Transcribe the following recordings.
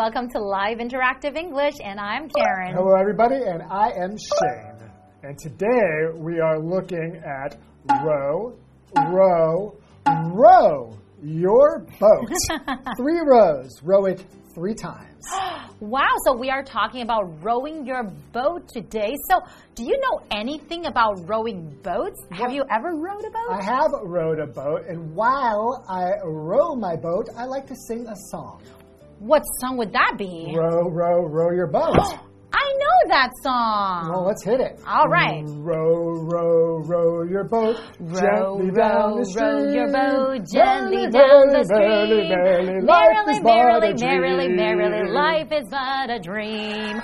welcome to Live Interactive English, and I'm Karen. Hello, everybody, and I am Shane. And today we are looking at row, row, row your boat. three rows. Row it three times. Wow, so we are talking about rowing your boat today. So, do you know anything about rowing boats? Have you ever rowed a boat? I have rowed a boat, and while I row my boat, I like to sing a song. What song would that be? Row, row, row your boat. I know that song. Well, let's hit it. All right. Row, row, row your boat Row, gently down row, the stream. row your boat gently Merrily, down the merrily, stream. merrily, life Merrily, merrily, merrily, merrily, life is but a dream.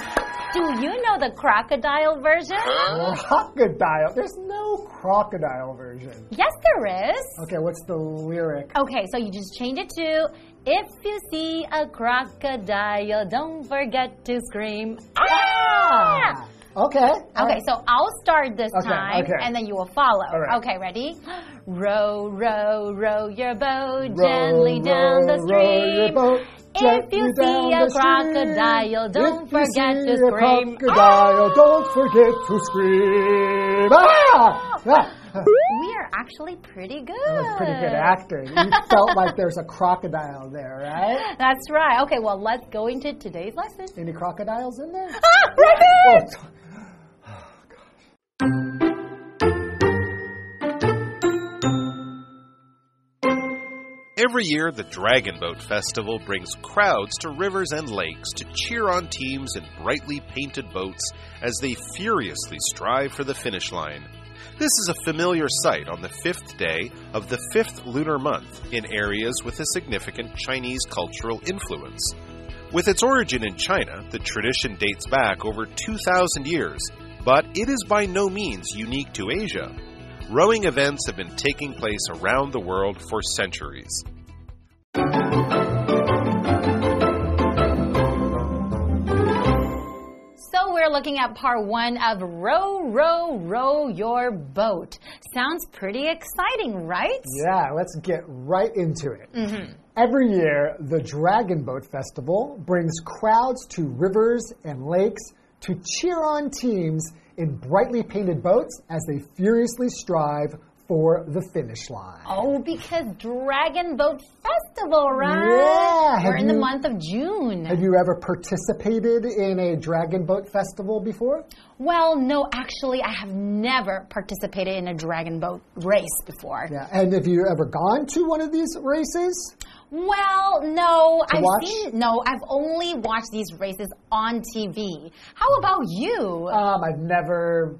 Do you know the crocodile version? Crocodile. There's no crocodile version. Yes, there is. Okay, what's the lyric? Okay, so you just change it to if you see a crocodile, don't forget to scream. Ah! Okay. Okay, so I'll start this Okay, time okay. and then you will follow. Right. Okay, ready? Row, row, row your boat Row, gently down the row, row your stream. If you see a crocodile, don't forget to scream. crocodile, don't forget to scream. Ah! Ah! We are actually pretty good. That was pretty good acting. You felt like there's a crocodile there, right? That's right. Okay, well, let's go into today's lesson. Any crocodiles in there? Ah, right there! Oh, Every year, the Dragon Boat Festival brings crowds to rivers and lakes to cheer on teams in brightly painted boats as they furiously strive for the finish line. This is a familiar sight on the fifth day of the fifth lunar month in areas with a significant Chinese cultural influence. With its origin in China, the tradition dates back over 2,000 years, but it is by no means unique to Asia. Rowing events have been taking place around the world for centuries. So we're looking at part one of Row, Row, Row Your Boat. Sounds pretty exciting, right? Yeah, let's get right into it. Mm-hmm. Every year, the Dragon Boat Festival brings crowds to rivers and lakes to cheer on teams in brightly painted boats as they furiously strive for the finish line. Oh, because Dragon Boat Festival, right? Yeah, have We're in the month of June. Have you ever participated in a Dragon Boat Festival before? well, no, actually, I have never participated in a Dragon Boat race before. Yeah, and have you ever gone to one of these races? Well, no, I've watch? seen no, I've only watched these races on TV. How about you? Um, I've never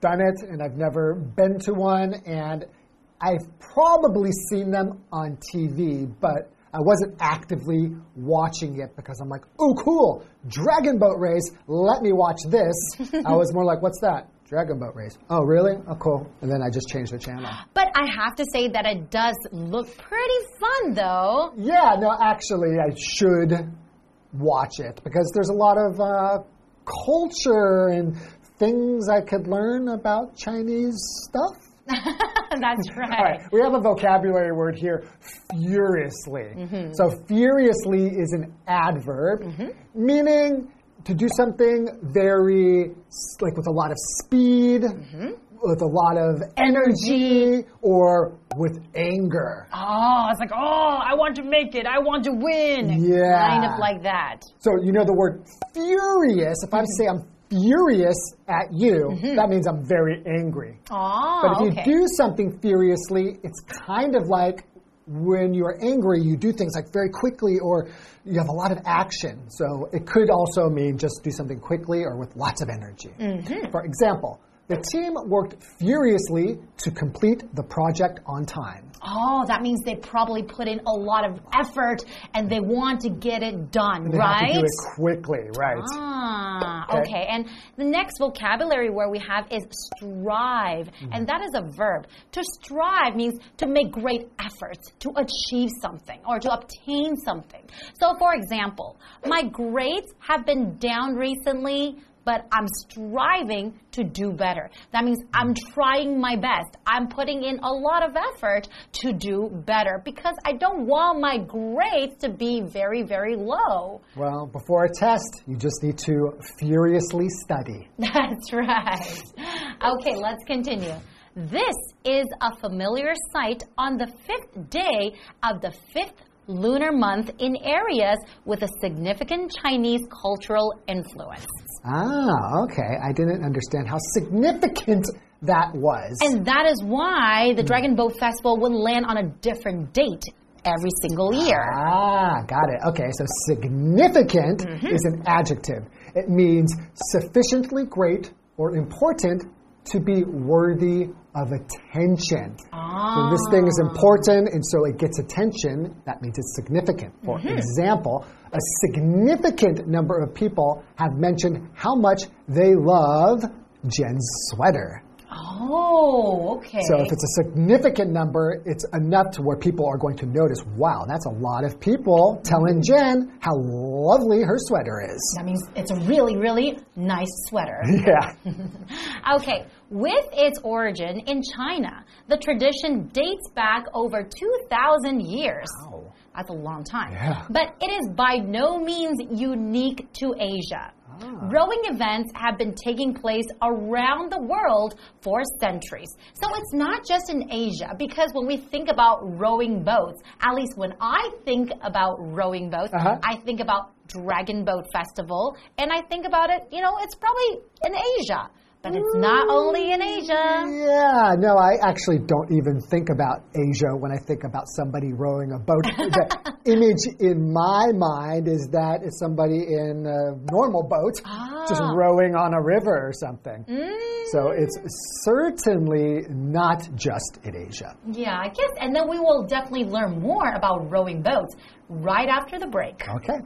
done it, and I've never been to one, and I've probably seen them on TV, but I wasn't actively watching it because I'm like, oh, cool, Dragon Boat Race, let me watch this. I was more like, what's that? Dragon Boat Race. Oh, really? Oh, cool. And then I just changed the channel. but I have to say that it does look pretty fun, though. Yeah, no, actually, I should watch it because there's a lot of uh, culture and things I could learn about Chinese stuff. That's right. All right, we have a vocabulary word here furiously. Mm-hmm. So, furiously is an adverb, Mm-hmm. meaning to do something very, like with a lot of speed, Mm-hmm. with a lot of energy, or with anger. Oh, it's like, oh, I want to make it. I want to win. Yeah. Kind of like that. So, you know the word furious, if I say I'm furious at you, that means I'm very angry. Oh, But if you Mm-hmm. okay. do something furiously, it's kind of like when you're angry, you do things like very quickly or you have a lot of action. So it could also mean just do something quickly or with lots of energy. Mm-hmm. For example, the team worked furiously to complete the project on time. Oh, that means they probably put in a lot of effort and they want to get it done, They right? have to do it quickly, right? Ah, Okay. okay. And the next vocabulary word we have is strive, Mm-hmm. and that is a verb. To strive means to make great efforts to achieve something or to obtain something. So, for example, my grades have been down recently, but I'm striving to do better. That means I'm trying my best. I'm putting in a lot of effort to do better because I don't want my grades to be very, very low. Well, before a test, you just need to furiously study. That's right. Okay, let's continue. This is a familiar sight on the fifth day of the fifth lunar month in areas with a significant Chinese cultural influence. Ah, okay. I didn't understand how significant that was. And that is why the Dragon Boat Festival would land on a different date every single year. Ah, got it. Okay, so significant mm -hmm. is an adjective. It means sufficiently great or important to be worthy of attention. Ah. So this thing is important, and so it gets attention. That means it's significant. For mm -hmm. example, a significant number of people have mentioned how much they love Jen's sweater. Oh, okay. So if it's a significant number, it's enough to where people are going to notice, wow, that's a lot of people telling Jen how lovely her sweater is. That means it's a really, really nice sweater. Yeah. okay. With its origin in China, the tradition dates back over 2,000 years. Wow. That's a long time. Yeah. But it is by no means unique to Asia. Ah. Rowing events have been taking place around the world for centuries. So it's not just in Asia, because when we think about rowing boats, at least when I think about rowing boats, uh -huh. I think about Dragon Boat Festival, and I think about it, you know, it's probably in Asia. But it's not only in Asia. Yeah, no, I actually don't even think about Asia when I think about somebody rowing a boat. the image in my mind is that it's somebody in a normal boat ah. just rowing on a river or something. Mm. So it's certainly not just in Asia. Yeah, I guess. And then we will definitely learn more about rowing boats right after the break. Okay.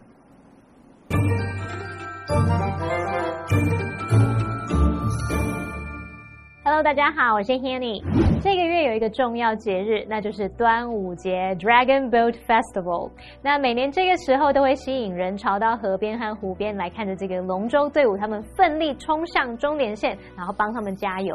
Hello，大家好，我是 Hanny。这个月有一个重要节日，那就是端午节 （Dragon Boat Festival）。那每年这个时候都会吸引人潮到河边和湖边来看着这个龙舟队伍，他们奋力冲向终点线，然后帮他们加油。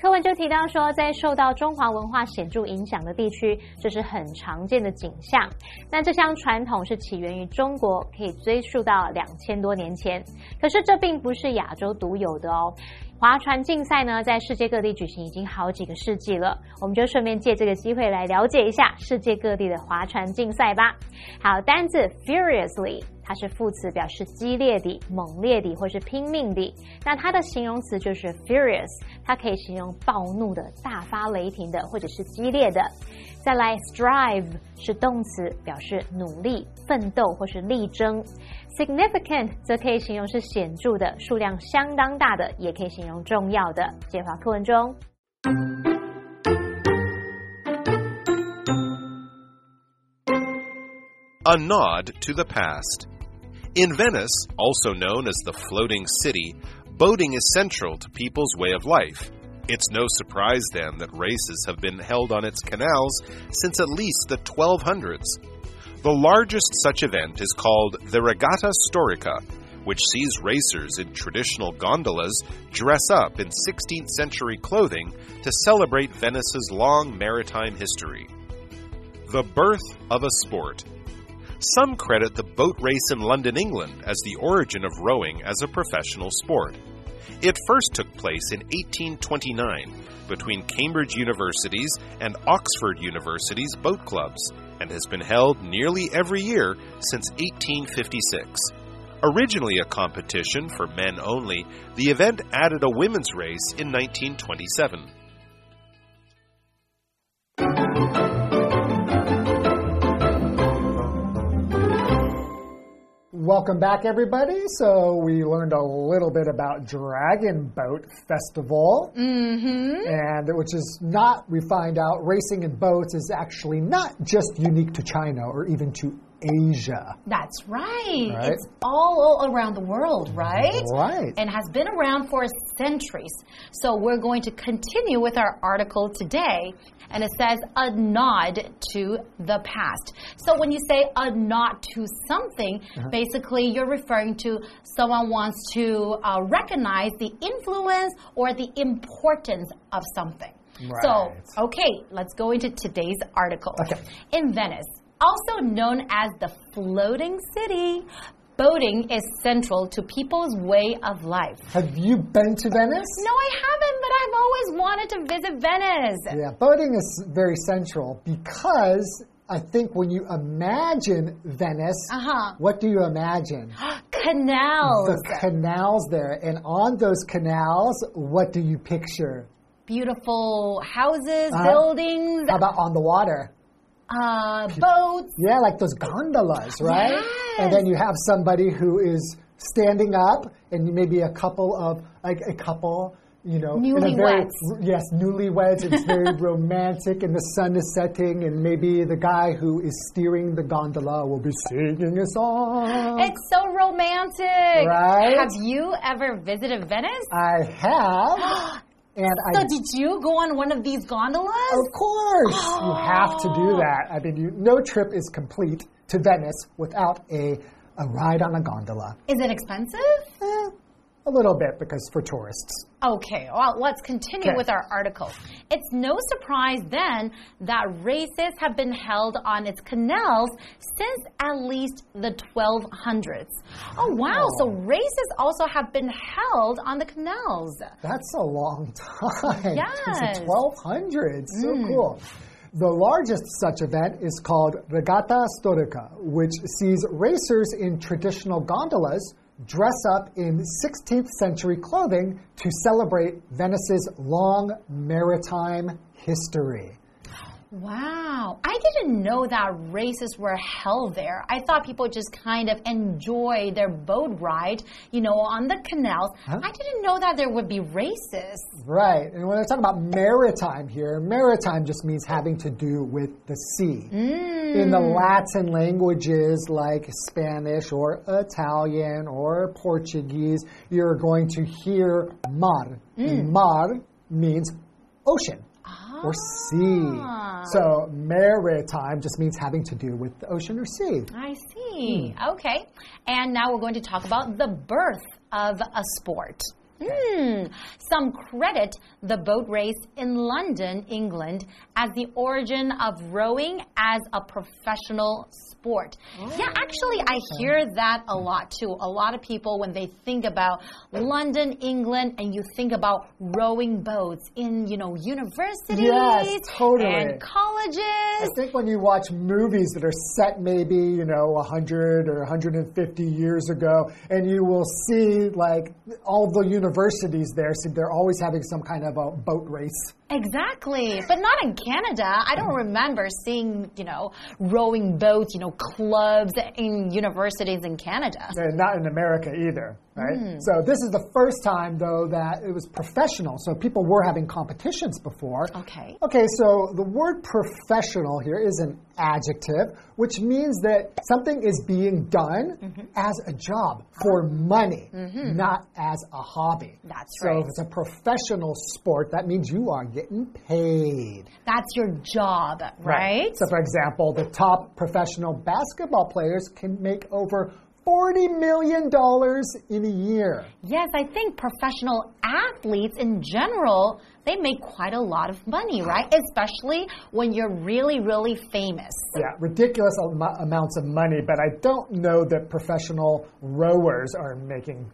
课文就提到说，在受到中华文化显著影响的地区，这是很常见的景象。那这项传统是起源于中国，可以追溯到两千多年前。可是这并不是亚洲独有的哦。划船竞赛呢，在世界各地举行已经好几个世纪了。我们就顺便借这个机会来了解一下世界各地的划船竞赛吧。好，单字 furiously，它是副词，表示激烈的、猛烈的或是拼命的。那它的形容词就是 furious，它可以形容暴怒的、大发雷霆的或者是激烈的。再来，strive 是动词，表示努力、奋斗或是力争。Significant 则可以形容是显着的、数量相当大的，也可以形容重要的。介绍课文中。A nod to the past. In Venice, also known as the floating city, boating is central to people's way of life. It's no surprise then that races have been held on its canals since at least the 1200s. The largest such event is called the Regata Storica, which sees racers in traditional gondolas dress up in 16th century clothing to celebrate Venice's long maritime history. The birth of a sport. Some credit the boat race in London, England, as the origin of rowing as a professional sport. It first took place in 1829 between Cambridge University's and Oxford University's boat clubs and has been held nearly every year since 1856. Originally a competition for men only, the event added a women's race in 1927. Welcome back, everybody. So, we learned a little bit about Dragon Boat Festival. Mm-hmm. And which is not, we find out, racing in boats is actually not just unique to China or even to Asia. That's right. Right. It's all around the world, right? Right. And has been around for centuries. So we're going to continue with our article today. And it says a nod to the past. So when you say a nod to something, Uh-huh. basically you're referring to someone wants to uh, recognize the influence or the importance of something. Right. So, okay, let's go into today's article. Okay. In Venice, also known as the floating city, boating is central to people's way of life. Have you been to Venice? No, I haven't, but I've always wanted to visit Venice. Yeah, boating is very central because I think when you imagine Venice, Uh huh. what do you imagine? Canals. The canals there. And on those canals, what do you picture? Beautiful houses, Uh-huh. buildings, How about on the water? Uh, boats. Yeah, like those gondolas, right? Yes. And then you have somebody who is standing up, and maybe a couple of like a couple, you know, in a very- Newlyweds. yes, newlyweds. It's very romantic, and the sun is setting, and maybe the guy who is steering the gondola will be singing a song. It's so romantic. Right? Have you ever visited Venice? I have, and So I. did you go on one of these gondolas? Of course, you have to do that. I mean, you, no trip is complete to Venice without a, a ride on a gondola. Is it expensive? Eh, a little bit because for tourists. Okay, well, let's continue Okay. with our article. It's no surprise then that races have been held on its canals since at least the 1200s. Oh, wow, so oh. races also have been held on the canals. That's a long time. Yes. Since the 1200s. So mm. cool. The largest such event is called Regata Storica, which sees racers in traditional gondolas dress up in 16th century clothing to celebrate Venice's long maritime history. Wow, I didn't know that races were held there. I thought people just kind of enjoy their boat ride, you know, on the canals. I didn't know that there would be races. Right. And when I talk about maritime here, maritime just means having to do with the sea. Mm. In the Latin languages like Spanish or Italian or Portuguese, you're going to hear mar. And mm. mar means ocean or sea. So maritime just means having to do with the ocean or sea. I see. Okay. And now we're going to talk about the birth of a sport. Hmm. Some credit the boat race in London, England, as the origin of rowing as a professional sport. Yeah, oh, actually, I hear that a lot too. A lot of people, when they think about London, England, and you think about rowing boats in, you know, universities Yes, totally. and colleges. I think when you watch movies that are set maybe, you know, 100 or 150 years ago, and you will see like all the universities there, so they're always having some kind of a boat race. Exactly, but not in Canada. I don't remember seeing, you know, rowing boats, you know, clubs in universities in Canada. And not in America either, right? Hmm. So this is the first time, though, that it was professional. So people were having competitions before. Okay. Okay, so the word professional here is an adjective, which means that something is being done mm-hmm. as a job for money, mm-hmm. not as a hobby. That's so right. So if it's a professional sport, that means you are getting paid. That's your job, right? So, for example, the top professional basketball players can make over $40 million in a year. Yes, I think professional athletes in general, they make quite a lot of money, right? Especially when you're really, really famous. Yeah, ridiculous am- amounts of money, but I don't know that professional rowers are making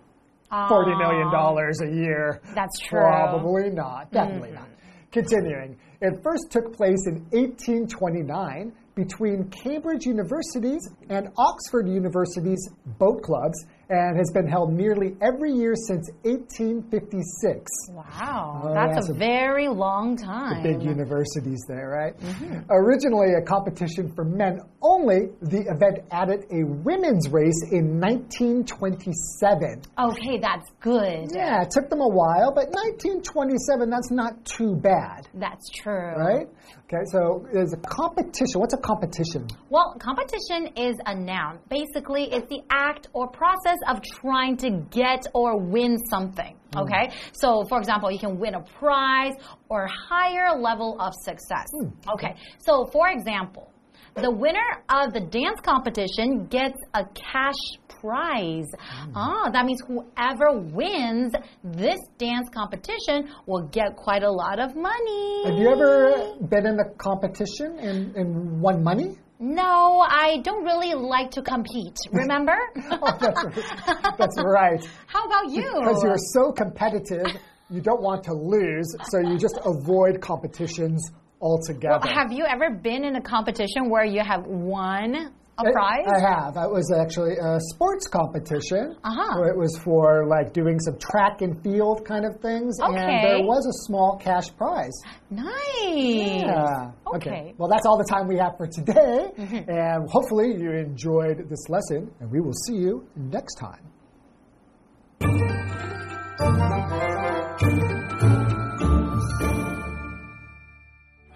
$40 ah. million a year. That's true. Probably not. Definitely mm-hmm. not. Continuing, it first took place in 1829 between Cambridge University's and Oxford University's boat clubs and has been held nearly every year since 1856. Wow, Oh, that's a very long time. Big universities there, right? Mm-hmm. Originally a competition for men only, the event added a women's race in 1927. Okay, that's good. Yeah, it took them a while, but 1927, that's not too bad. That's true. Right? Okay, so there's a competition. What's a competition? Well, competition is a noun. Basically, it's the act or process of trying to get or win something. Hmm. Okay? So, for example, you can win a prize or higher level of success. Hmm. Okay. So, for example, the winner of the dance competition gets a cash prize. Hmm. Ah, that means whoever wins this dance competition will get quite a lot of money. Have you ever been in a competition and, and won money? No, I don't really like to compete. Remember? Oh, that's, right. that's right. How about you? Because you're so competitive, you don't want to lose, so you just avoid competitions altogether. Have you ever been in a competition where you have won a I- prize? I have. That was actually a sports competition. Uh-huh. Where it was for like doing some track and field kind of things. And Okay. there was a small cash prize. nice. Yeah. Okay. Mm-hmm. Well, that's all the time we have for today. And hopefully you enjoyed this lesson. And we will see you next time.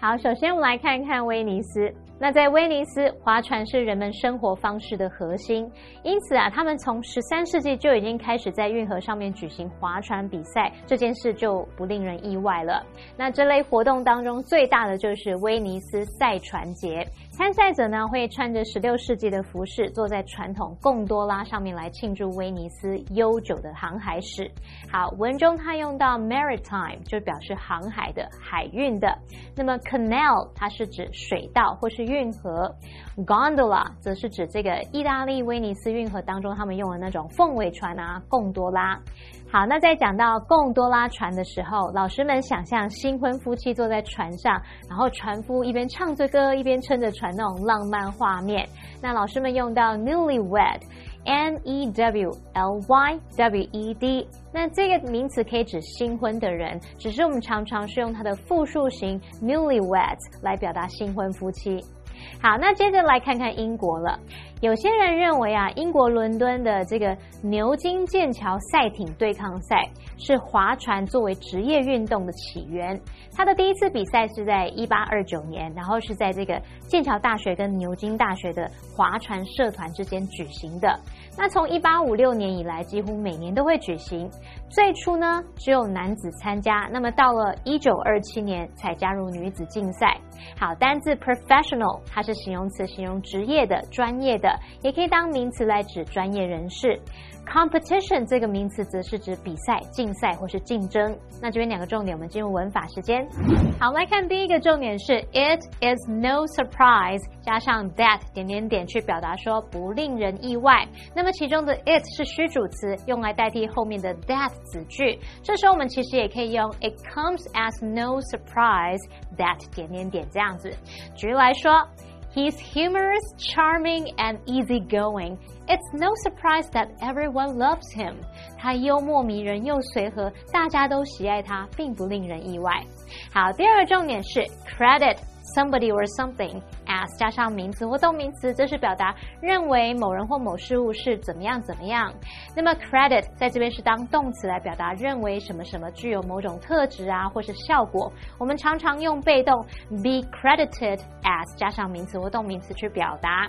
好，首先我们来看看威尼斯。 那在威尼斯，划船是人们生活方式的核心，因此啊，他们从十三世纪就已经开始在运河上面举行划船比赛，这件事就不令人意外了。那这类活动当中最大的就是威尼斯赛船节，参赛者呢会穿着十六世纪的服饰，坐在传统贡多拉上面来庆祝威尼斯悠久的航海史。好，文中它用到 maritime 就表示航海的、海运的。那么 canal 它是指水道或是运河，gondola 则是指这个意大利威尼斯运河当中他们用的那种凤尾船啊，贡多拉。好，那在讲到贡多拉船的时候，老师们想象新婚夫妻坐在船上，然后船夫一边唱着歌一边撑着船那种浪漫画面。那老师们用到 newlywed。N E W L Y W E D，那这个名词可以指新婚的人，只是我们常常是用它的复数形 newly wed 来表达新婚夫妻。好，那接着来看看英国了。有些人认为啊，英国伦敦的这个牛津剑桥赛艇对抗赛是划船作为职业运动的起源。它的第一次比赛是在一八二九年，然后是在这个剑桥大学跟牛津大学的划船社团之间举行的。那从一八五六年以来，几乎每年都会举行。最初呢，只有男子参加，那么到了一九二七年才加入女子竞赛。好，单字 professional 它是形容词，形容职业的、专业的，也可以当名词来指专业人士。Competition 这个名词则是指比赛、竞赛或是竞争。那这边两个重点，我们进入文法时间。好，来看第一个重点是 It is no surprise 加上 that 点点点去表达说不令人意外。那么其中的 it 是虚主词，用来代替后面的 that 子句。这时候我们其实也可以用 It comes as no surprise that 点点点这样子。举例来说。He's humorous, charming, and easygoing. It's no surprise that everyone loves him. 他幽默迷人又随和，大家都喜爱他，并不令人意外。好，第二个重点是 credit Somebody or something as 加上名词或动名词，这是表达认为某人或某事物是怎么样怎么样。那么 credit 在这边是当动词来表达认为什么什么具有某种特质啊，或是效果。我们常常用被动 be credited as 加上名词或动名词去表达。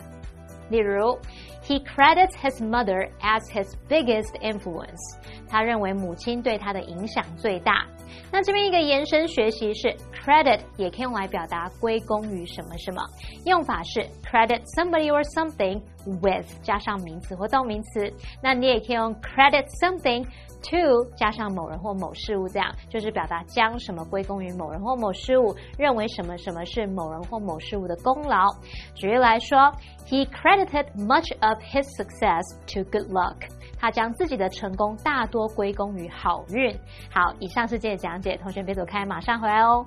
例如，He credits his mother as his biggest influence。他认为母亲对他的影响最大。那这边一个延伸学习是 credit 也可以用来表达归功于什么什么，用法是 credit somebody or something with 加上名词或动名词。那你也可以用 credit something to 加上某人或某事物，这样就是表达将什么归功于某人或某事物，认为什么什么是某人或某事物的功劳。举例来说，He credited much of his success to good luck。他将自己的成功大多归功于好运。好，以上是今天的讲解，同学别走开，马上回来哦。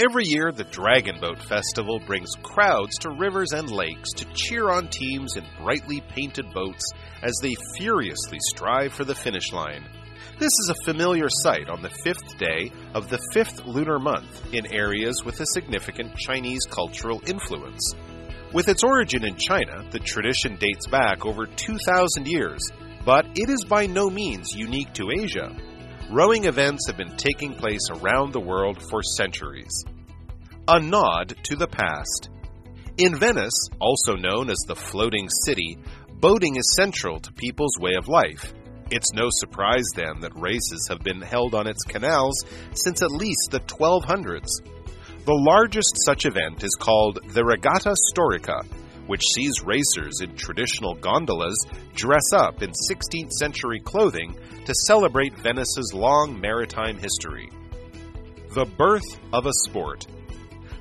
Every year, the Dragon Boat Festival brings crowds to rivers and lakes to cheer on teams in brightly painted boats as they furiously strive for the finish line. This is a familiar sight on the fifth day of the fifth lunar month in areas with a significant Chinese cultural influence. With its origin in China, the tradition dates back over 2,000 years But it is by no means unique to Asia. Rowing events have been taking place around the world for centuries. A nod to the past. In Venice, also known as the floating city, boating is central to people's way of life. It's no surprise then that races have been held on its canals since at least the 1200s. The largest such event is called the Regata Storica, which sees racers in traditional gondolas dress up in 16th century clothing to celebrate Venice's long maritime history. The birth of a sport.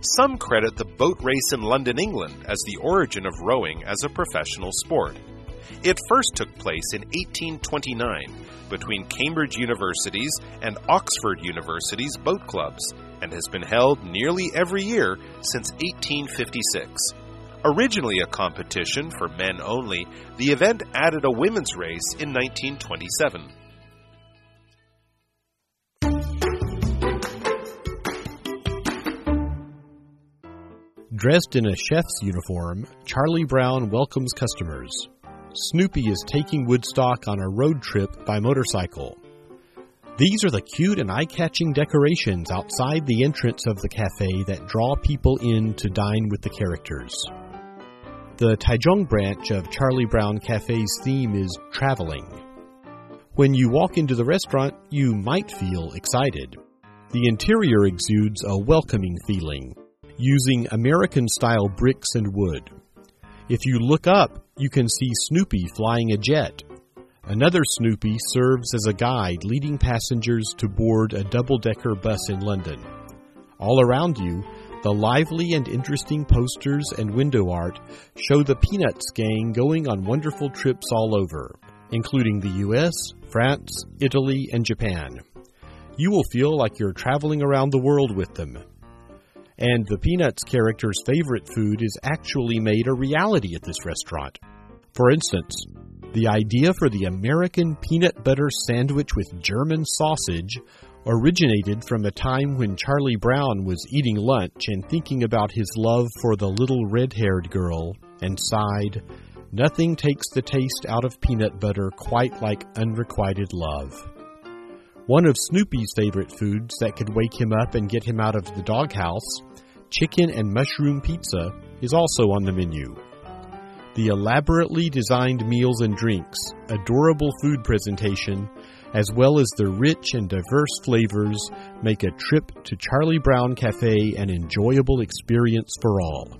Some credit the boat race in London, England, as the origin of rowing as a professional sport. It first took place in 1829 between Cambridge University's and Oxford University's boat clubs and has been held nearly every year since 1856. Originally a competition for men only, the event added a women's race in 1927. Dressed in a chef's uniform, Charlie Brown welcomes customers. Snoopy is taking Woodstock on a road trip by motorcycle. These are the cute and eye catching decorations outside the entrance of the cafe that draw people in to dine with the characters. The Taichung branch of Charlie Brown Cafe's theme is traveling. When you walk into the restaurant, you might feel excited. The interior exudes a welcoming feeling, using American style bricks and wood. If you look up, you can see Snoopy flying a jet. Another Snoopy serves as a guide leading passengers to board a double decker bus in London. All around you, the lively and interesting posters and window art show the Peanuts gang going on wonderful trips all over, including the US, France, Italy, and Japan. You will feel like you're traveling around the world with them. And the Peanuts character's favorite food is actually made a reality at this restaurant. For instance, the idea for the American peanut butter sandwich with German sausage originated from a time when Charlie Brown was eating lunch and thinking about his love for the little red haired girl and sighed, Nothing takes the taste out of peanut butter quite like unrequited love. One of Snoopy's favorite foods that could wake him up and get him out of the doghouse, chicken and mushroom pizza, is also on the menu. The elaborately designed meals and drinks, adorable food presentation, as well as the rich and diverse flavors, make a trip to Charlie Brown Cafe an enjoyable experience for all.